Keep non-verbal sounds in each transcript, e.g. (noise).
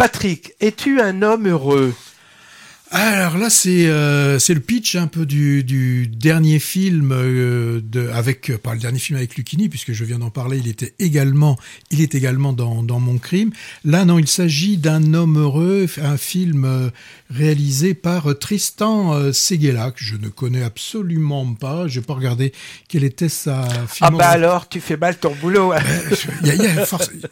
Patrick, es-tu un homme heureux? Alors là, c'est euh, c'est le pitch un peu du, du dernier film euh, de avec euh, pas le dernier film avec Lucchini puisque je viens d'en parler. Il était également il est également dans dans mon crime. Là non, il s'agit d'un homme heureux, un film euh, réalisé par Tristan Seguela que je ne connais absolument pas. J'ai pas regardé quelle était sa. Ah bah alors tu fais mal ton boulot. Hein. y a, y a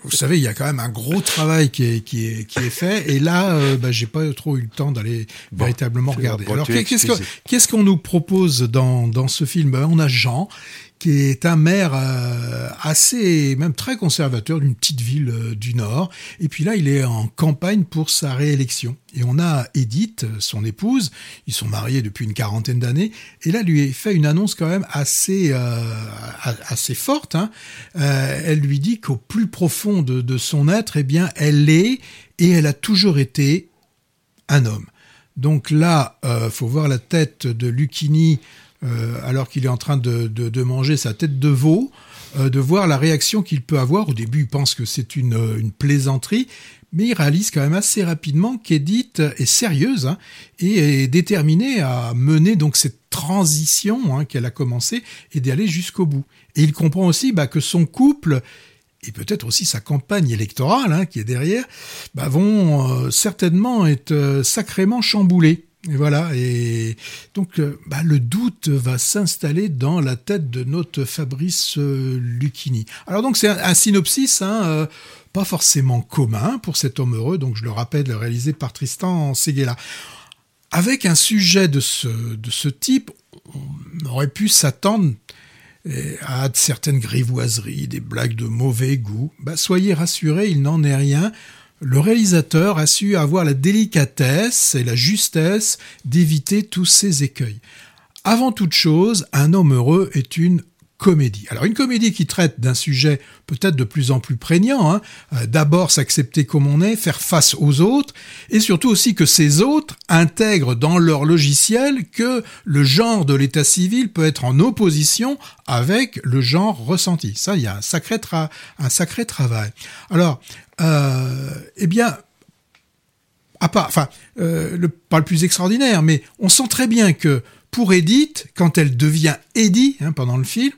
vous savez, il y a quand même un gros travail qui est qui est qui est fait et là, bah, j'ai pas trop eu le temps d'aller véritablement regarder. Alors qu'est-ce qu'on nous propose dans, dans ce film? Ben, On a Jean qui est un maire euh, assez, même très conservateur d'une petite ville euh, du Nord. Et puis là, il est en campagne pour sa réélection. Et on a Edith, son épouse, ils sont mariés depuis une quarantaine d'années, et là, lui fait une annonce quand même assez, euh, assez forte. Hein. elle lui dit qu'au plus profond de, de son être, eh bien, elle est et elle a toujours été un homme. Donc là, euh, faut voir la tête de Lucchini euh, alors qu'il est en train de, manger sa tête de veau, euh, de voir la réaction qu'il peut avoir. Au début, il pense que c'est une, une, plaisanterie, mais il réalise quand même assez rapidement qu'Edith est sérieuse hein, et est déterminée à mener donc cette transition hein, qu'elle a commencé et d'aller jusqu'au bout. Et il comprend aussi bah, que son couple et peut-être aussi sa campagne électorale hein, qui est derrière, bah, vont euh, certainement être euh, sacrément chamboulés. Et voilà, et donc euh, bah, le doute va s'installer dans la tête de notre Fabrice Lucchini. Alors donc c'est un, synopsis, hein, pas forcément commun pour cet homme heureux, donc je le rappelle, réalisé par Tristan Seguela. Avec un sujet de ce, de ce type, on aurait pu s'attendre à certaines grivoiseries, des blagues de mauvais goût, bah soyez rassurés, il n'en est rien. Le réalisateur a su avoir la délicatesse et la justesse d'éviter tous ces écueils. Avant toute chose, un homme heureux est une comédie. Alors une comédie qui traite d'un sujet peut-être de plus en plus prégnant, hein. euh, d'abord s'accepter comme on est, faire face aux autres, et surtout aussi que ces autres intègrent dans leur logiciel que le genre de l'état civil peut être en opposition avec le genre ressenti. Ça, il y a un sacré, travail. Alors, euh, eh bien, à part, enfin, euh, pas le plus extraordinaire, mais on sent très bien que pour Edith, quand elle devient Eddie hein, pendant le film,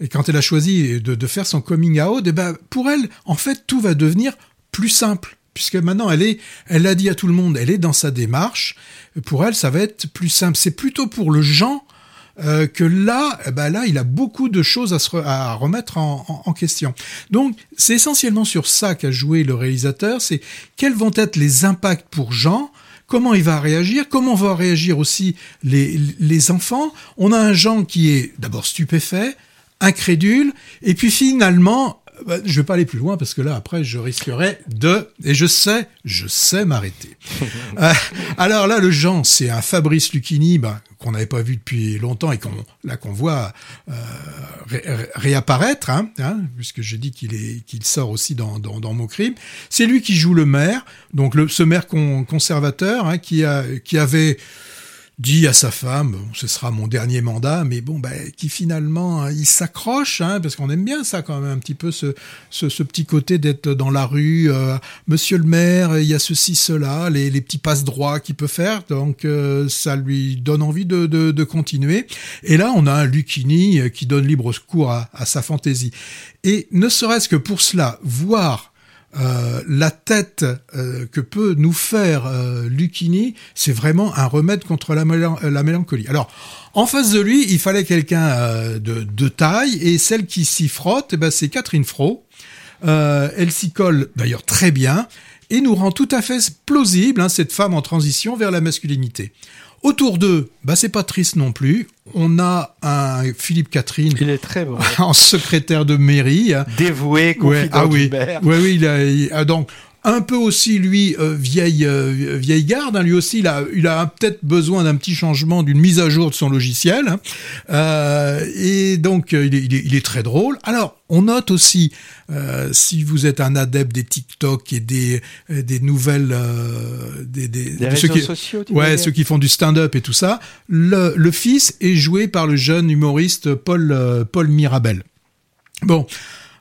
et quand elle a choisi de, faire son coming out, eh ben, pour elle, en fait, tout va devenir plus simple. Puisque maintenant, elle est, elle l'a dit à tout le monde, elle est dans sa démarche. Pour elle, ça va être plus simple. C'est plutôt pour le Jean euh, que là, eh ben là, il a beaucoup de choses à, remettre en, en, question. Donc, c'est essentiellement sur ça qu'a joué le réalisateur. C'est quels vont être les impacts pour Jean comment il va réagir, comment vont réagir aussi les, les enfants? On a un Jean qui est d'abord stupéfait, incrédule, et puis finalement, bah, je vais pas aller plus loin parce que là après je risquerais de et je sais je sais m'arrêter. (laughs) Euh, alors là le Jean c'est un Fabrice Lucchini bah, qu'on n'avait pas vu depuis longtemps et qu'on là qu'on voit euh, réapparaître, hein, hein, puisque je dis qu'il est qu'il sort aussi dans, dans, dans mon crime. C'est lui qui joue le maire, donc le, ce maire conservateur hein, qui a qui avait dit à sa femme, ce sera mon dernier mandat, mais bon, bah, qui finalement, hein, il s'accroche, hein, parce qu'on aime bien ça quand même, un petit peu ce, ce, ce petit côté d'être dans la rue, euh, monsieur le maire, il y a ceci, cela, les, les petits passe droits qu'il peut faire, donc euh, ça lui donne envie de, de, de, continuer. Et là, on a un Lucchini euh, qui donne libre secours à, à sa fantaisie. Et ne serait-ce que pour cela, voir euh, la tête euh, que peut nous faire euh, c'est vraiment un remède contre la, la, mélancolie. Alors, en face de lui, il fallait quelqu'un de, de, taille, et celle qui s'y frotte, eh ben, c'est Catherine Fro. elle s'y colle d'ailleurs très bien, et nous rend tout à fait plausible hein, cette femme en transition vers la masculinité. Autour d'eux, bah c'est pas triste non plus. On a un Philippe Catherine. Il est très bon. (laughs) En secrétaire de mairie. Dévoué, confident ah oui. Oui, oui, il a, ah, donc un peu aussi lui euh, vieille euh, vieille garde. Hein, lui aussi, il a, il a peut-être besoin d'un petit changement, d'une mise à jour de son logiciel. Hein. Euh, et donc, il est, il, est, très drôle. Alors, on note aussi, si vous êtes un adepte des TikTok et des des nouvelles, des, des, réseaux qui, sociaux, ouais, ceux qui font du stand-up et tout ça, le, le fils est joué par le jeune humoriste Paul Paul Mirabel. Bon.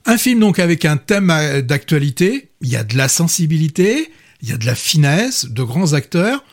Un film donc avec un thème d'actualité, il y a de la sensibilité, il y a de la finesse, de grands acteurs.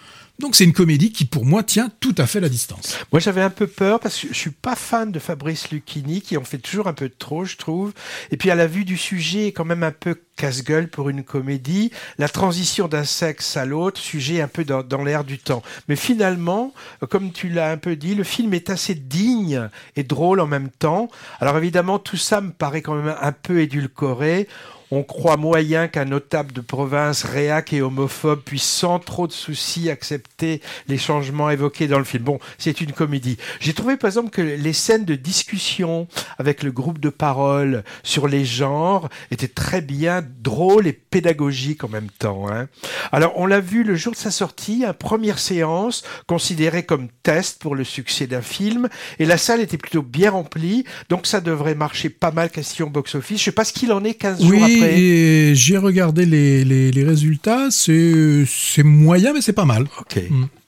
Donc c'est une comédie qui pour moi tient tout à fait la distance. Moi j'avais un peu peur parce que je suis pas fan de Fabrice Lucchini qui en fait toujours un peu trop je trouve. Et puis à la vue du sujet quand même un peu casse-gueule pour une comédie. La transition d'un sexe à l'autre, sujet un peu dans l'air du temps. Mais finalement, comme tu l'as un peu dit, le film est assez digne et drôle en même temps. Alors évidemment tout ça me paraît quand même un peu édulcoré on croit moyen qu'un notable de province réac et homophobe puisse sans trop de soucis accepter les changements évoqués dans le film. Bon, c'est une comédie. J'ai trouvé par exemple que les scènes de discussion avec le groupe de parole sur les genres étaient très bien drôles et pédagogiques en même temps. Hein. Alors on l'a vu le jour de sa sortie, une première séance considérée comme test pour le succès d'un film, et la salle était plutôt bien remplie, donc ça devrait marcher pas mal question box-office. Je sais pas ce qu'il en est 15 jours après et j'ai regardé les, les, les résultats, c'est moyen, mais c'est pas mal. Ok. Mm.